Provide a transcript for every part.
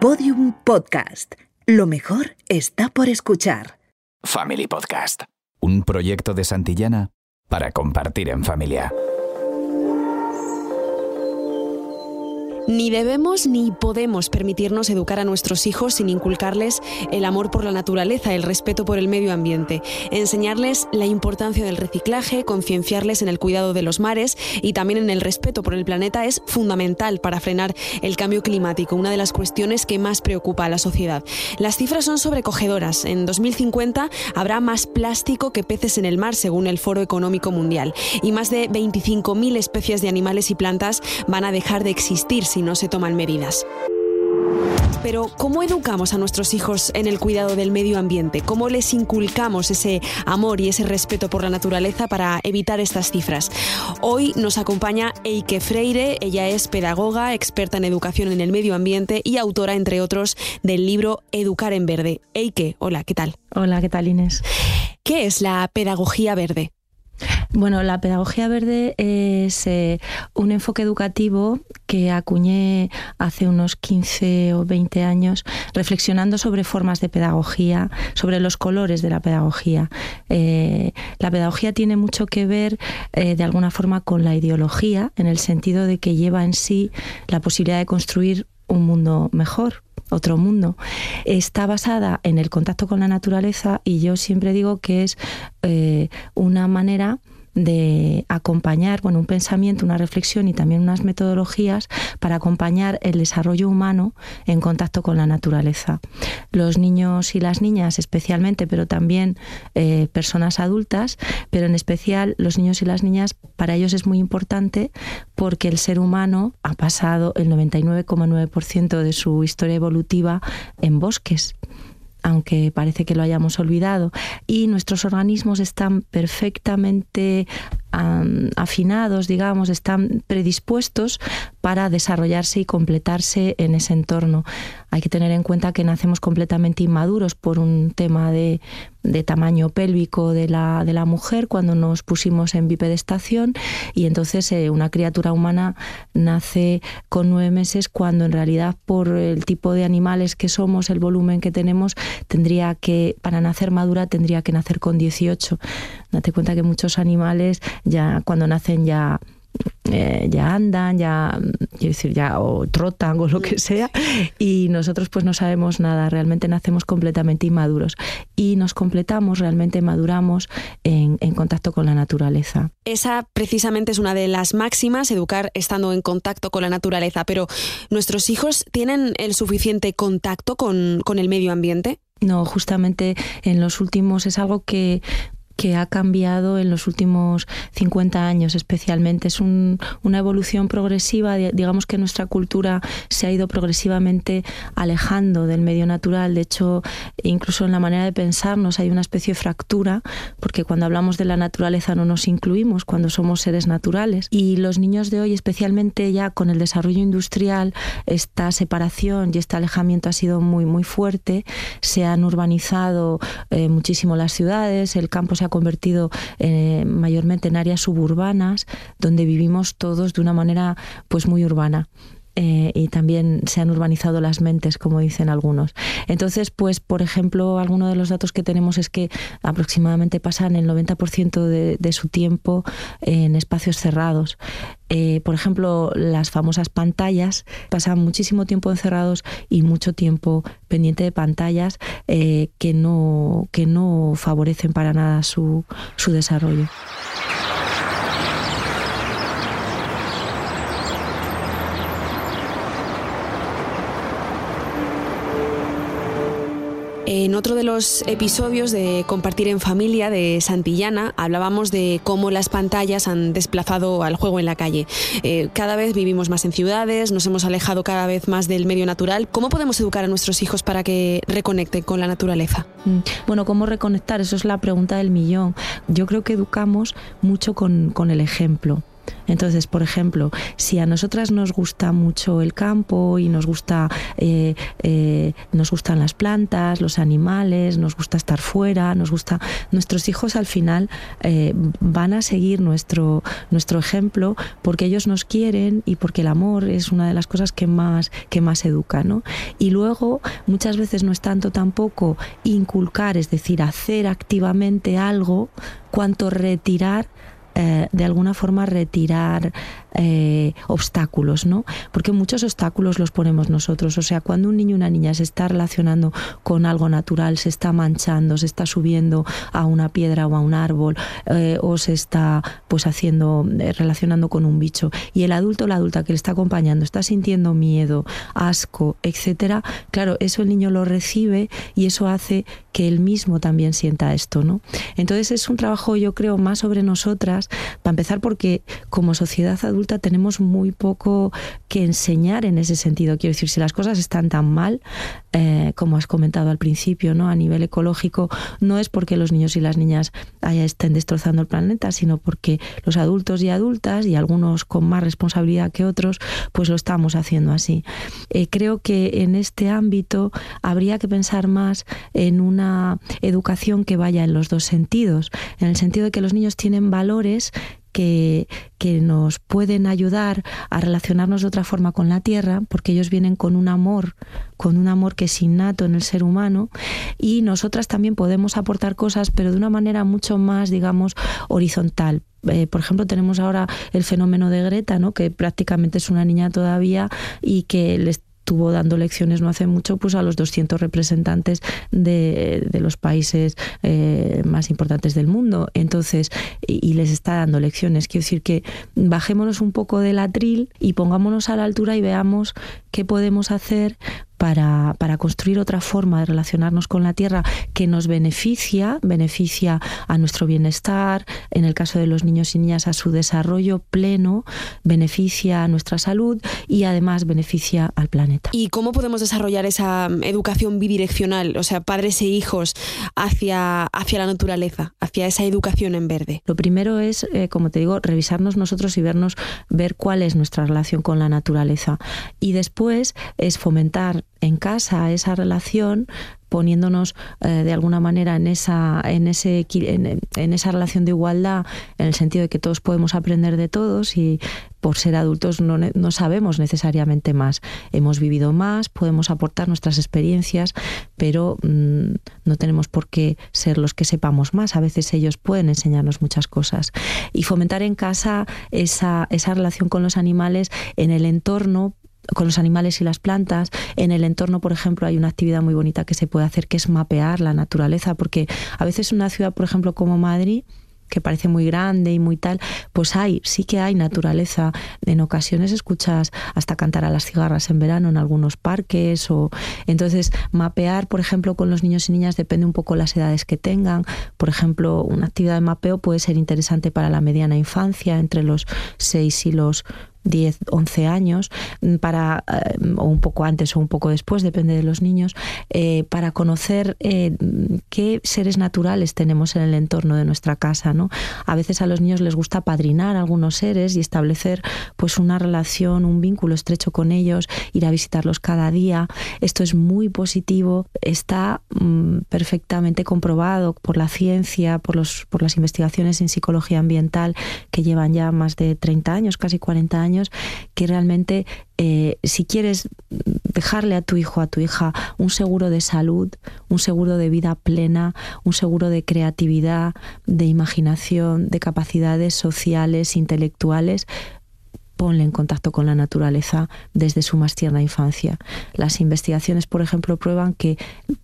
Podium Podcast. Lo mejor está por escuchar. Family Podcast. Un proyecto de Santillana para compartir en familia. Ni debemos ni podemos permitirnos educar a nuestros hijos sin inculcarles el amor por la naturaleza, el respeto por el medio ambiente, enseñarles la importancia del reciclaje, concienciarles en el cuidado de los mares y también en el respeto por el planeta es fundamental para frenar el cambio climático, una de las cuestiones que más preocupa a la sociedad. Las cifras son sobrecogedoras. En 2050 habrá más plástico que peces en el mar, según el Foro Económico Mundial, y más de 25.000 especies de animales y plantas van a dejar de existir no se toman medidas. Pero, ¿cómo educamos a nuestros hijos en el cuidado del medio ambiente? ¿Cómo les inculcamos ese amor y ese respeto por la naturaleza para evitar estas cifras? Hoy nos acompaña Eike Freire, ella es pedagoga, experta en educación en el medio ambiente y autora, entre otros, del libro Educar en Verde. Eike, hola, ¿qué tal? Hola, ¿qué tal Inés? ¿Qué es la pedagogía verde? Bueno, la pedagogía verde es eh, un enfoque educativo que acuñé hace unos 15 o 20 años reflexionando sobre formas de pedagogía, sobre los colores de la pedagogía. Eh, la pedagogía tiene mucho que ver eh, de alguna forma con la ideología, en el sentido de que lleva en sí la posibilidad de construir un mundo mejor, otro mundo. Está basada en el contacto con la naturaleza y yo siempre digo que es una manera de acompañar, bueno, un pensamiento, una reflexión y también unas metodologías para acompañar el desarrollo humano en contacto con la naturaleza. Los niños y las niñas especialmente, pero también eh, personas adultas, pero en especial los niños y las niñas, para ellos es muy importante porque el ser humano ha pasado el 99,9% de su historia evolutiva en bosques aunque parece que lo hayamos olvidado, y nuestros organismos están perfectamente afinados, digamos, están predispuestos para desarrollarse y completarse en ese entorno. Hay que tener en cuenta que nacemos completamente inmaduros por un tema de, tamaño pélvico de la, de la, mujer cuando nos pusimos en bipedestación y entonces eh, una criatura humana nace con nueve meses cuando en realidad por el tipo de animales que somos, el volumen que tenemos, tendría que, para nacer madura, tendría que nacer con 18. Date cuenta que muchos animales ya cuando nacen ya eh, ya andan, ya, quiero decir, ya o trotan o lo que sea, y nosotros pues no sabemos nada, realmente nacemos completamente inmaduros y nos completamos, realmente maduramos en, en contacto con la naturaleza. Esa precisamente es una de las máximas, educar estando en contacto con la naturaleza, pero ¿nuestros hijos tienen el suficiente contacto con, con el medio ambiente? No, justamente en los últimos es algo que que ha cambiado en los últimos 50 años especialmente. Es una evolución progresiva, digamos que nuestra cultura se ha ido progresivamente alejando del medio natural. De hecho, incluso en la manera de pensarnos hay una especie de fractura, porque cuando hablamos de la naturaleza no nos incluimos cuando somos seres naturales. Y los niños de hoy, especialmente ya con el desarrollo industrial, esta separación y este alejamiento ha sido muy, muy fuerte. Se han urbanizado eh, muchísimo las ciudades, el campo se ha convertido eh, mayormente en áreas suburbanas donde vivimos todos de una manera pues muy urbana. Eh, y también se han urbanizado las mentes, como dicen algunos. Entonces, pues, por ejemplo, alguno de los datos que tenemos es que aproximadamente pasan el 90% de, de, su tiempo en espacios cerrados. Eh, por ejemplo, las famosas pantallas pasan muchísimo tiempo encerrados y mucho tiempo pendiente de pantallas eh, que, no, que no favorecen para nada su, su desarrollo. En otro de los episodios de Compartir en Familia de Santillana hablábamos de cómo las pantallas han desplazado al juego en la calle. Eh, cada vez vivimos más en ciudades, nos hemos alejado cada vez más del medio natural. ¿Cómo podemos educar a nuestros hijos para que reconecten con la naturaleza? Mm, bueno, ¿cómo reconectar? Eso es la pregunta del millón. Yo creo que educamos mucho con, con el ejemplo. Entonces, por ejemplo, si a nosotras nos gusta mucho el campo y nos gusta, eh, eh, nos gustan las plantas, los animales, nos gusta estar fuera, nos gusta, nuestros hijos al final eh, van a seguir nuestro nuestro ejemplo porque ellos nos quieren y porque el amor es una de las cosas que más que más educa, ¿no? Y luego muchas veces no es tanto tampoco inculcar, es decir, hacer activamente algo, cuanto retirar eh, de alguna forma retirar eh, obstáculos, ¿no? Porque muchos obstáculos los ponemos nosotros. O sea, cuando un niño o una niña se está relacionando con algo natural, se está manchando, se está subiendo a una piedra o a un árbol, eh, o se está pues haciendo, relacionando con un bicho, y el adulto o la adulta que le está acompañando está sintiendo miedo, asco, etcétera, claro, eso el niño lo recibe y eso hace que él mismo también sienta esto, ¿no? Entonces es un trabajo, yo creo, más sobre nosotras, para empezar porque como sociedad adulta tenemos muy poco que enseñar en ese sentido. Quiero decir, si las cosas están tan mal, eh, como has comentado al principio, ¿no? A nivel ecológico, no es porque los niños y las niñas allá estén destrozando el planeta, sino porque los adultos y adultas, y algunos con más responsabilidad que otros, pues lo estamos haciendo así. Eh, creo que en este ámbito habría que pensar más en una educación que vaya en los dos sentidos, en el sentido de que los niños tienen valores que, que, nos pueden ayudar a relacionarnos de otra forma con la tierra, porque ellos vienen con un amor, con un amor que es innato en el ser humano, y nosotras también podemos aportar cosas, pero de una manera mucho más, digamos, horizontal. Eh, por ejemplo, tenemos ahora el fenómeno de Greta, ¿no? que prácticamente es una niña todavía y que les estuvo dando lecciones no hace mucho pues a los 200 representantes de, los países eh, más importantes del mundo. Entonces, y, les está dando lecciones. Quiero decir que bajémonos un poco del atril y pongámonos a la altura y veamos qué podemos hacer para, para, construir otra forma de relacionarnos con la tierra que nos beneficia, beneficia a nuestro bienestar, en el caso de los niños y niñas a su desarrollo pleno, beneficia a nuestra salud y además beneficia al planeta. ¿Y cómo podemos desarrollar esa educación bidireccional, o sea, padres e hijos hacia, hacia la naturaleza, hacia esa educación en verde? Lo primero es, eh, como te digo, revisarnos nosotros y vernos, ver cuál es nuestra relación con la naturaleza. Y después es fomentar en casa esa relación poniéndonos eh, de alguna manera en esa en ese en, esa relación de igualdad en el sentido de que todos podemos aprender de todos y por ser adultos no, no, sabemos necesariamente más. Hemos vivido más podemos aportar nuestras experiencias pero mm, no tenemos por qué ser los que sepamos más. A veces ellos pueden enseñarnos muchas cosas. Y fomentar en casa esa esa relación con los animales en el entorno con los animales y las plantas. En el entorno, por ejemplo, hay una actividad muy bonita que se puede hacer que es mapear la naturaleza, porque a veces una ciudad, por ejemplo, como Madrid, que parece muy grande y muy tal, pues hay, sí que hay naturaleza. En ocasiones escuchas hasta cantar a las cigarras en verano en algunos parques o entonces mapear, por ejemplo, con los niños y niñas depende un poco las edades que tengan. Por ejemplo, una actividad de mapeo puede ser interesante para la mediana infancia, entre los 6 y los 10, 11 años, mm, para, eh, o un poco antes o un poco después, depende de los niños, eh, para conocer eh, qué seres naturales tenemos en el entorno de nuestra casa. ¿no? A veces a los niños les gusta padrinar algunos seres y establecer pues una relación, un vínculo estrecho con ellos, ir a visitarlos cada día. Esto es muy positivo, está mm, perfectamente comprobado por la ciencia, por, los, por las investigaciones en psicología ambiental que llevan ya más de 30 años, casi 40 años que realmente eh, si quieres dejarle a tu hijo, a tu hija, un seguro de salud, un seguro de vida plena, un seguro de creatividad, de imaginación, de capacidades sociales, intelectuales, ponle en contacto con la naturaleza desde su más tierna infancia. Las investigaciones, por ejemplo, prueban que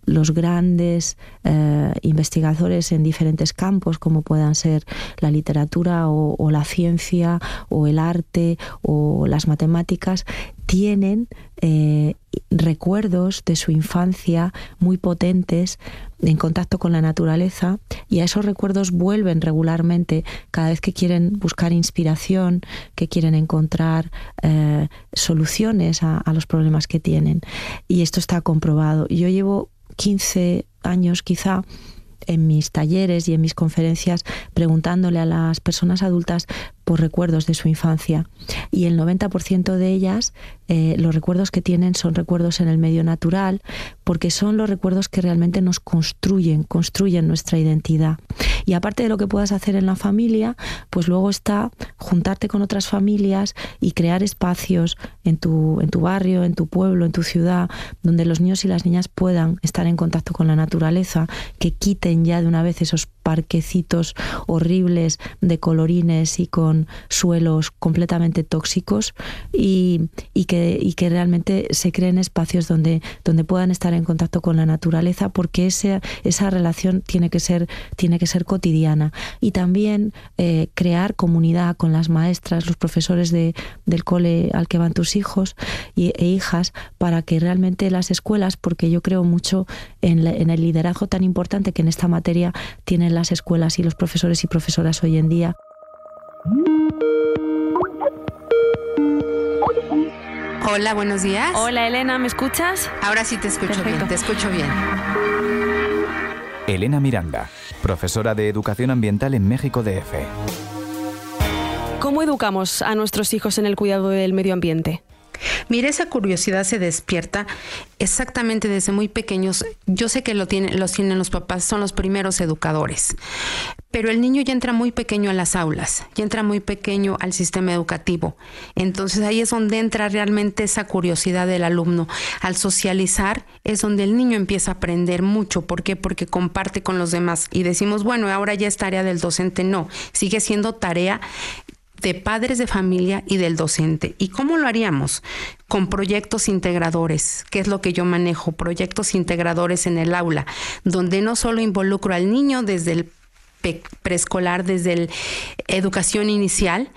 los grandes eh, investigadores en diferentes campos, como puedan ser la literatura o la ciencia o el arte o las matemáticas, tienen eh, recuerdos de su infancia muy potentes en contacto con la naturaleza y a esos recuerdos vuelven regularmente cada vez que quieren buscar inspiración, que quieren encontrar eh, soluciones a, a los problemas que tienen. Y esto está comprobado. Yo llevo 15 años quizá en mis talleres y en mis conferencias preguntándole a las personas adultas por recuerdos de su infancia y el 90% de ellas eh, los recuerdos que tienen son recuerdos en el medio natural porque son los recuerdos que realmente nos construyen, construyen nuestra identidad. Y aparte de lo que puedas hacer en la familia, pues luego está juntarte con otras familias y crear espacios en tu, en tu barrio, en tu pueblo, en tu ciudad, donde los niños y las niñas puedan estar en contacto con la naturaleza, que quiten ya de una vez esos parquecitos horribles de colorines y con suelos completamente tóxicos y, y, que, y que realmente se creen espacios donde, donde puedan estar en contacto con la naturaleza porque esa relación tiene que ser, tiene que ser cotidiana. Y también eh, crear comunidad con las maestras, los profesores de, del cole al que van tus hijos y, e hijas para que realmente las escuelas, porque yo creo mucho en, en el liderazgo tan importante que en esta materia tienen las escuelas y los profesores y profesoras hoy en día. Hola, buenos días. Hola Elena, ¿me escuchas? Ahora sí te escucho bien, te escucho bien. Elena Miranda, profesora de Educación Ambiental en México DF. ¿Cómo educamos a nuestros hijos en el cuidado del medio ambiente? Mira, esa curiosidad se despierta exactamente desde muy pequeños. Yo sé que lo tienen, los tienen los papás, son los primeros educadores. Pero el niño ya entra muy pequeño a las aulas, ya entra muy pequeño al sistema educativo. Entonces ahí es donde entra realmente esa curiosidad del alumno. Al socializar es donde el niño empieza a aprender mucho. ¿Por qué? Porque comparte con los demás. Y decimos, bueno, ahora ya es tarea del docente. No, sigue siendo tarea de padres de familia y del docente. ¿Y cómo lo haríamos? Con proyectos integradores, que es lo que yo manejo, proyectos integradores en el aula, donde no solo involucro al niño desde el preescolar, desde la educación inicial,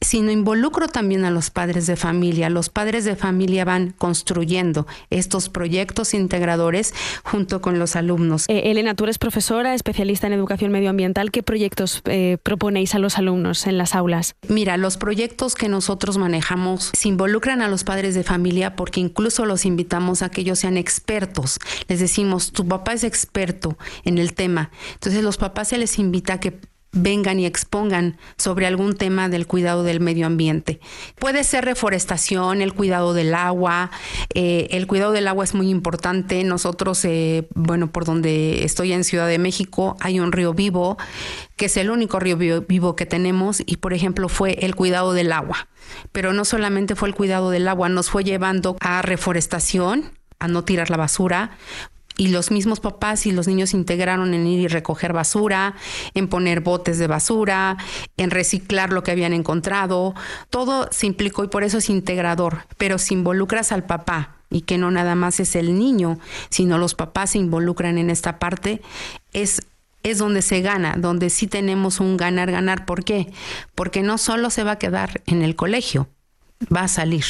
sino involucro también a los padres de familia. Los padres de familia van construyendo estos proyectos integradores junto con los alumnos. Eh, Elena, tú eres profesora, especialista en educación medioambiental. ¿Qué proyectos eh, proponéis a los alumnos en las aulas? Mira, los proyectos que nosotros manejamos se involucran a los padres de familia porque incluso los invitamos a que ellos sean expertos. Les decimos, tu papá es experto en el tema. Entonces los papás se les invita a que vengan y expongan sobre algún tema del cuidado del medio ambiente. Puede ser reforestación, el cuidado del agua. Eh, el cuidado del agua es muy importante. Nosotros, eh, bueno, por donde estoy en Ciudad de México, hay un río vivo, que es el único río vivo que tenemos y, por ejemplo, fue el cuidado del agua. Pero no solamente fue el cuidado del agua, nos fue llevando a reforestación, a no tirar la basura, y los mismos papás y los niños integraron en ir y recoger basura, en poner botes de basura, en reciclar lo que habían encontrado. Todo se implicó y por eso es integrador, pero si involucras al papá y que no nada más es el niño, sino los papás se involucran en esta parte, es es donde se gana, donde sí tenemos un ganar, ganar. ¿Por qué? Porque no solo se va a quedar en el colegio, va a salir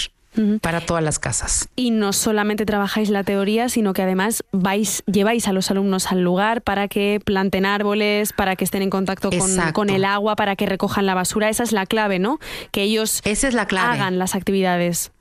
para todas las casas. Y no solamente trabajáis la teoría, sino que además vais, lleváis a los alumnos al lugar para que planten árboles, para que estén en contacto con, el agua, para que recojan la basura. Esa es la clave, ¿no? Que ellos Esa es la clave. hagan las actividades.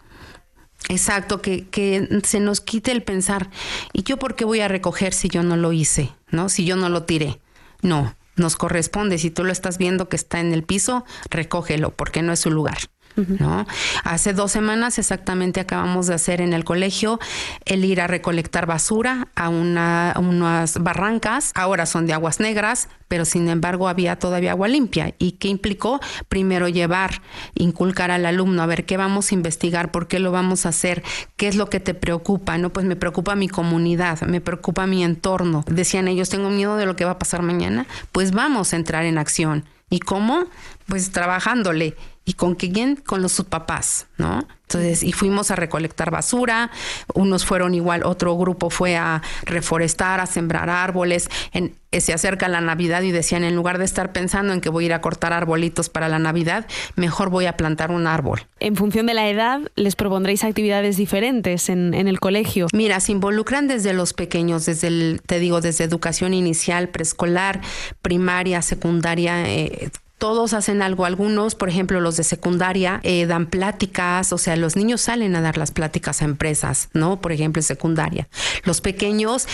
Exacto, que, que se nos quite el pensar, ¿y yo por qué voy a recoger si yo no lo hice? ¿No? Si yo no lo tiré. No, nos corresponde. Si tú lo estás viendo que está en el piso, recógelo, porque no es su lugar. ¿No? Hace dos semanas exactamente acabamos de hacer en el colegio el ir a recolectar basura a, una, unas barrancas, ahora son de aguas negras, pero sin embargo había todavía agua limpia. ¿Y qué implicó? Primero llevar, inculcar al alumno, a ver qué vamos a investigar, por qué lo vamos a hacer, qué es lo que te preocupa, ¿no? Pues me preocupa mi comunidad, me preocupa mi entorno. Decían ellos, tengo miedo de lo que va a pasar mañana. Pues vamos a entrar en acción. ¿Y cómo? Pues trabajándole ¿Y con quién? Con los sus papás, ¿no? Entonces, y fuimos a recolectar basura, unos fueron igual, otro grupo fue a reforestar, a sembrar árboles. En, eh, se acerca la Navidad y decían, en lugar de estar pensando en que voy a ir a cortar arbolitos para la Navidad, mejor voy a plantar un árbol. En función de la edad, les propondréis actividades diferentes en, en el colegio. Mira, se involucran desde los pequeños, desde el, te digo, desde educación inicial, preescolar, primaria, secundaria, eh, todos hacen algo, algunos, por ejemplo, los de secundaria, eh, dan pláticas, o sea, los niños salen a dar las pláticas a empresas, ¿no? Por ejemplo, en secundaria. Los pequeños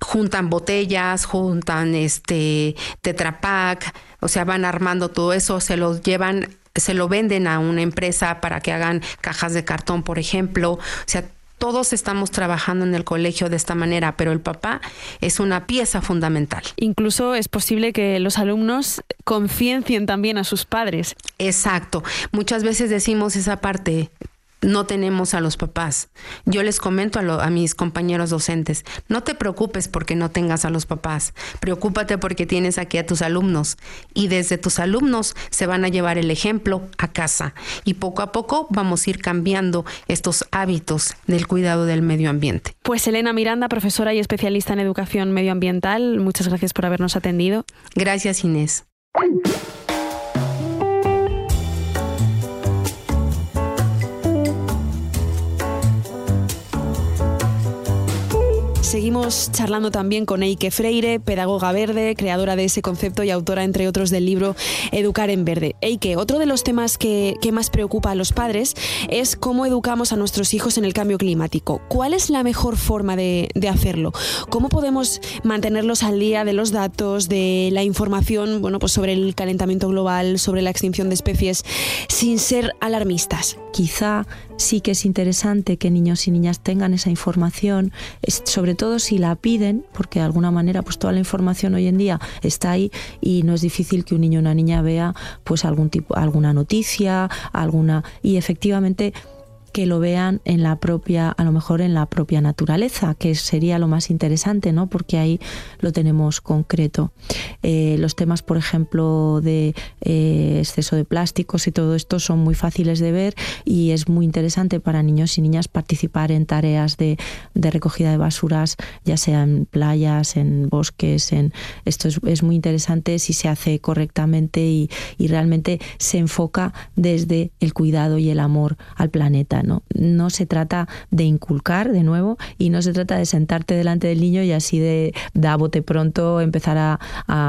juntan botellas, juntan este tetrapack, o sea, van armando todo eso, se los llevan se lo venden a una empresa para que hagan cajas de cartón, por ejemplo. O sea, todos estamos trabajando en el colegio de esta manera, pero el papá es una pieza fundamental. Incluso es posible que los alumnos conciencien también a sus padres. Exacto. Muchas veces decimos esa parte, no tenemos a los papás. Yo les comento a, mis compañeros docentes, no te preocupes porque no tengas a los papás, preocúpate porque tienes aquí a tus alumnos y desde tus alumnos se van a llevar el ejemplo a casa y poco a poco vamos a ir cambiando estos hábitos del cuidado del medio ambiente. Pues Elena Miranda, profesora y especialista en educación medioambiental, muchas gracias por habernos atendido. Gracias Inés. Seguimos charlando también con Eike Freire, pedagoga verde, creadora de ese concepto y autora, entre otros, del libro Educar en Verde. Eike, otro de los temas que, más preocupa a los padres es cómo educamos a nuestros hijos en el cambio climático. ¿Cuál es la mejor forma de, hacerlo? ¿Cómo podemos mantenerlos al día de los datos, de la información bueno, pues sobre el calentamiento global, sobre la extinción de especies, sin ser alarmistas? Quizá sí que es interesante que niños y niñas tengan esa información, sobre todo si la piden, porque de alguna manera pues toda la información hoy en día está ahí y no es difícil que un niño o una niña vea pues algún tipo alguna noticia, alguna y efectivamente que lo vean en la propia, a lo mejor en la propia naturaleza, que sería lo más interesante, ¿no? Porque ahí lo tenemos concreto. Eh, los temas, por ejemplo, de eh, exceso de plásticos y todo esto son muy fáciles de ver y es muy interesante para niños y niñas participar en tareas de, recogida de basuras, ya sea en playas, en bosques, en esto es, muy interesante si se hace correctamente y, y realmente se enfoca desde el cuidado y el amor al planeta. ¿No? se trata de inculcar de nuevo y no se trata de sentarte delante del niño y así de, de a bote pronto empezar a,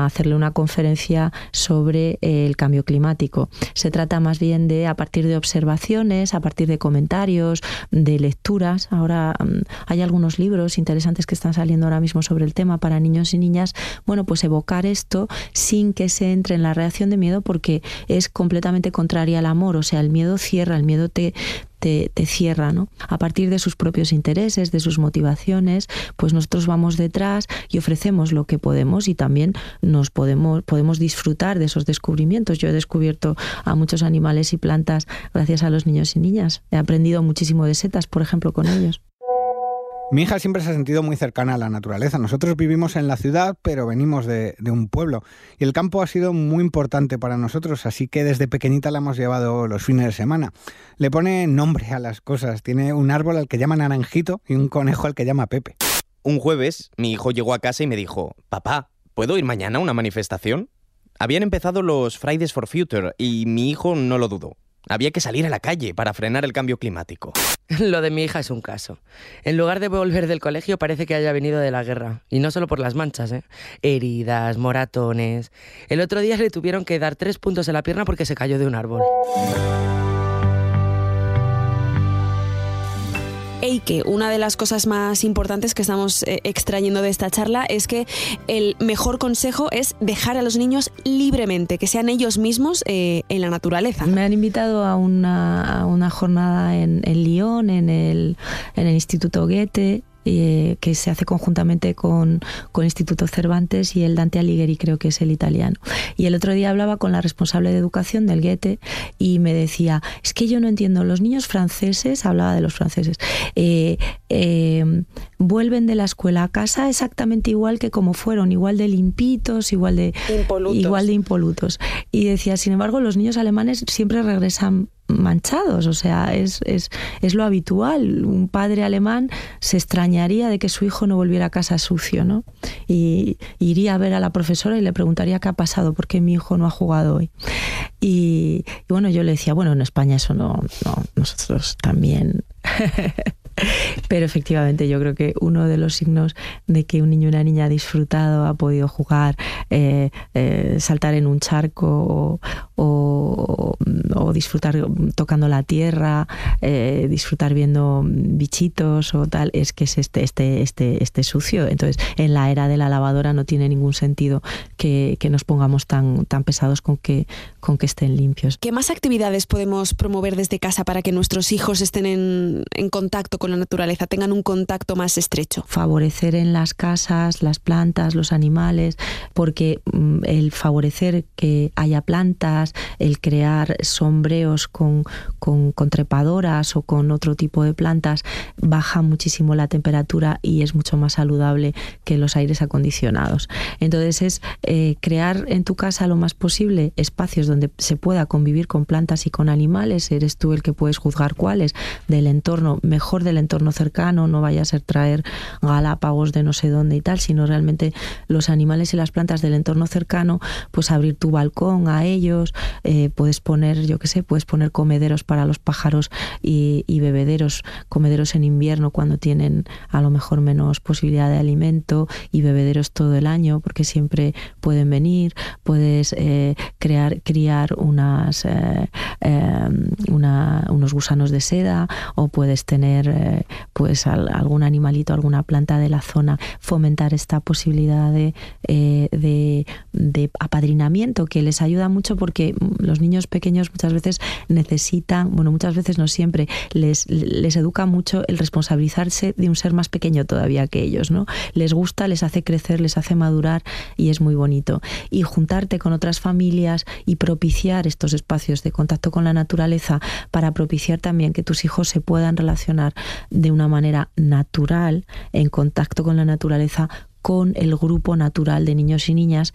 hacerle una conferencia sobre el cambio climático. Se trata más bien de, a partir de observaciones, a partir de comentarios, de lecturas. Ahora mm, hay algunos libros interesantes que están saliendo ahora mismo sobre el tema para niños y niñas. Bueno, pues evocar esto sin que se entre en la reacción de miedo porque es completamente contraria al amor. O sea, el miedo cierra, el miedo te, te, cierra, ¿no? A partir de sus propios intereses, de sus motivaciones, pues nosotros vamos detrás y ofrecemos lo que podemos y también nos podemos, podemos disfrutar de esos descubrimientos. Yo he descubierto a muchos animales y plantas gracias a los niños y niñas. He aprendido muchísimo de setas, por ejemplo, con ellos. Mi hija siempre se ha sentido muy cercana a la naturaleza. Nosotros vivimos en la ciudad, pero venimos de, un pueblo. Y el campo ha sido muy importante para nosotros, así que desde pequeñita la hemos llevado los fines de semana. Le pone nombre a las cosas. Tiene un árbol al que llama Naranjito y un conejo al que llama Pepe. Un jueves, mi hijo llegó a casa y me dijo, papá, ¿puedo ir mañana a una manifestación? Habían empezado los Fridays for Future y mi hijo no lo dudó. Había que salir a la calle para frenar el cambio climático. Lo de mi hija es un caso. En lugar de volver del colegio parece que haya venido de la guerra. Y no solo por las manchas, ¿eh? Heridas, moratones. El otro día le tuvieron que dar tres puntos en la pierna porque se cayó de un árbol. Eike, una de las cosas más importantes que estamos eh, extrayendo de esta charla es que el mejor consejo es dejar a los niños libremente, que sean ellos mismos eh, en la naturaleza. Me han invitado a una, jornada en, en Lyon, en el, en el Instituto Goethe, eh, que se hace conjuntamente con, con, el Instituto Cervantes y el Dante Alighieri, creo que es el italiano. Y el otro día hablaba con la responsable de educación del Goethe y me decía, es que yo no entiendo, los niños franceses, hablaba de los franceses, eh, eh, vuelven de la escuela a casa exactamente igual que como fueron, igual de limpitos, igual de igual de impolutos. Y decía, sin embargo, los niños alemanes siempre regresan manchados, o sea, es, es, es, lo habitual. Un padre alemán se extrañaría de que su hijo no volviera a casa sucio, ¿no? Y iría a ver a la profesora y le preguntaría qué ha pasado, por qué mi hijo no ha jugado hoy. Y, bueno, yo le decía, bueno, en España eso no nosotros también Pero efectivamente yo creo que uno de los signos de que un niño o una niña ha disfrutado, ha podido jugar, eh, eh, saltar en un charco o, disfrutar tocando la tierra, eh, disfrutar viendo bichitos o tal, es que es este, este, este, este sucio. Entonces, en la era de la lavadora no tiene ningún sentido que, nos pongamos tan, tan pesados con que, con que estén limpios. ¿Qué más actividades podemos promover desde casa para que nuestros hijos estén en, en contacto con la naturaleza, tengan un contacto más estrecho? Favorecer en las casas las plantas, los animales, porque mm, el favorecer que haya plantas, el crear sombreos con, con, trepadoras o con otro tipo de plantas, baja muchísimo la temperatura y es mucho más saludable que los aires acondicionados. Entonces es eh, crear en tu casa lo más posible espacios donde se pueda convivir con plantas y con animales. Eres tú el que puedes juzgar cuáles del entorno, mejor del entorno cercano, no vaya a ser traer galápagos de no sé dónde y tal, sino realmente los animales y las plantas del entorno cercano, pues abrir tu balcón a ellos, eh, puedes poner, yo qué sé, puedes poner comederos para los pájaros y, bebederos, comederos en invierno cuando tienen a lo mejor menos posibilidad de alimento y bebederos todo el año porque siempre pueden venir, puedes eh, crear, criar unas, eh, em, unos gusanos de seda o puedes tener pues algún animalito, alguna planta de la zona, fomentar esta posibilidad de, de, de apadrinamiento que les ayuda mucho porque los niños pequeños muchas veces necesitan, bueno, muchas veces no siempre, les, les educa mucho el responsabilizarse de un ser más pequeño todavía que ellos, ¿no? Les gusta, les hace crecer, les hace madurar y es muy bonito. Y juntarte con otras familias y propiciar estos espacios de contacto con la naturaleza para propiciar también que tus hijos se puedan relacionar de una manera natural, en contacto con la naturaleza, con el grupo natural de niños y niñas.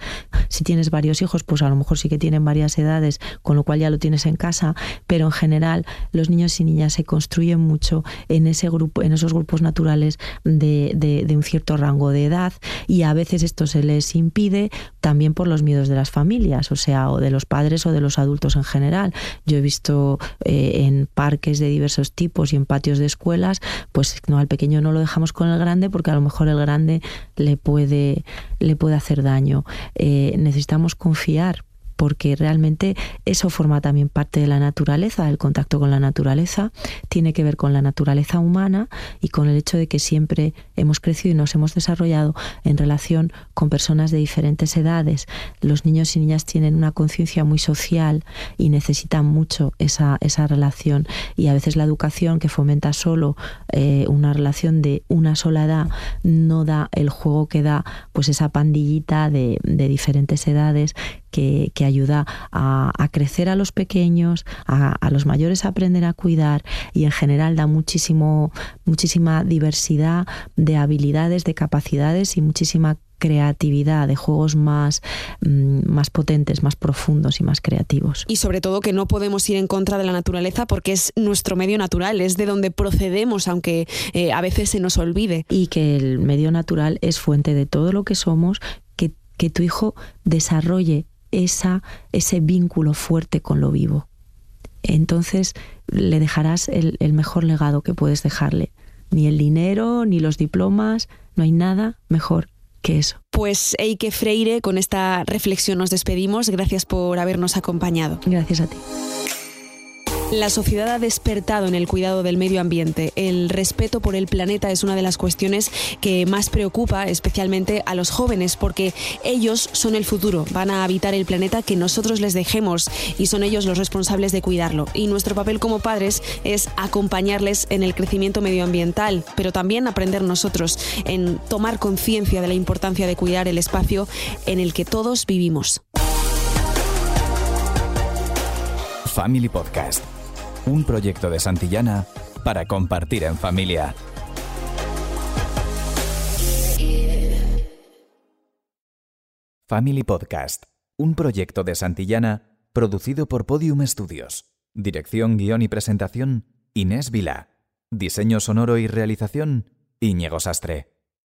Si tienes varios hijos, pues a lo mejor sí que tienen varias edades, con lo cual ya lo tienes en casa, pero en general los niños y niñas se construyen mucho en ese grupo, en esos grupos naturales de, un cierto rango de edad y a veces esto se les impide también por los miedos de las familias, o sea, o de los padres o de los adultos en general. Yo he visto eh, en parques de diversos tipos y en patios de escuelas, pues al pequeño no lo dejamos con el grande porque a lo mejor el grande le puede, le puede hacer daño. Eh, necesitamos confiar porque realmente eso forma también parte de la naturaleza, el contacto con la naturaleza, tiene que ver con la naturaleza humana y con el hecho de que siempre hemos crecido y nos hemos desarrollado en relación con personas de diferentes edades. Los niños y niñas tienen una conciencia muy social y necesitan mucho esa, esa relación y a veces la educación que fomenta solo eh, una relación de una sola edad no da el juego que da pues esa pandillita de, de diferentes edades que, ayuda a, crecer a los pequeños, a, los mayores a aprender a cuidar y en general da muchísimo, muchísima diversidad de habilidades, de capacidades y muchísima creatividad, de juegos más, mm, más potentes, más profundos y más creativos. Y sobre todo que no podemos ir en contra de la naturaleza porque es nuestro medio natural, es de donde procedemos, aunque eh, a veces se nos olvide. Y que el medio natural es fuente de todo lo que somos, que, que tu hijo desarrolle esa, ese vínculo fuerte con lo vivo. Entonces le dejarás el, el mejor legado que puedes dejarle. Ni el dinero, ni los diplomas, no hay nada mejor que eso. Pues Eike Freire, con esta reflexión nos despedimos. Gracias por habernos acompañado. Gracias a ti. La sociedad ha despertado en el cuidado del medio ambiente. El respeto por el planeta es una de las cuestiones que más preocupa especialmente a los jóvenes porque ellos son el futuro, van a habitar el planeta que nosotros les dejemos y son ellos los responsables de cuidarlo. Y nuestro papel como padres es acompañarles en el crecimiento medioambiental, pero también aprender nosotros en tomar conciencia de la importancia de cuidar el espacio en el que todos vivimos. Family Podcast un proyecto de Santillana para compartir en familia. Family Podcast, un proyecto de Santillana producido por Podium Studios. Dirección, guion y presentación, Inés Vila. Diseño sonoro y realización, Íñigo Sastre.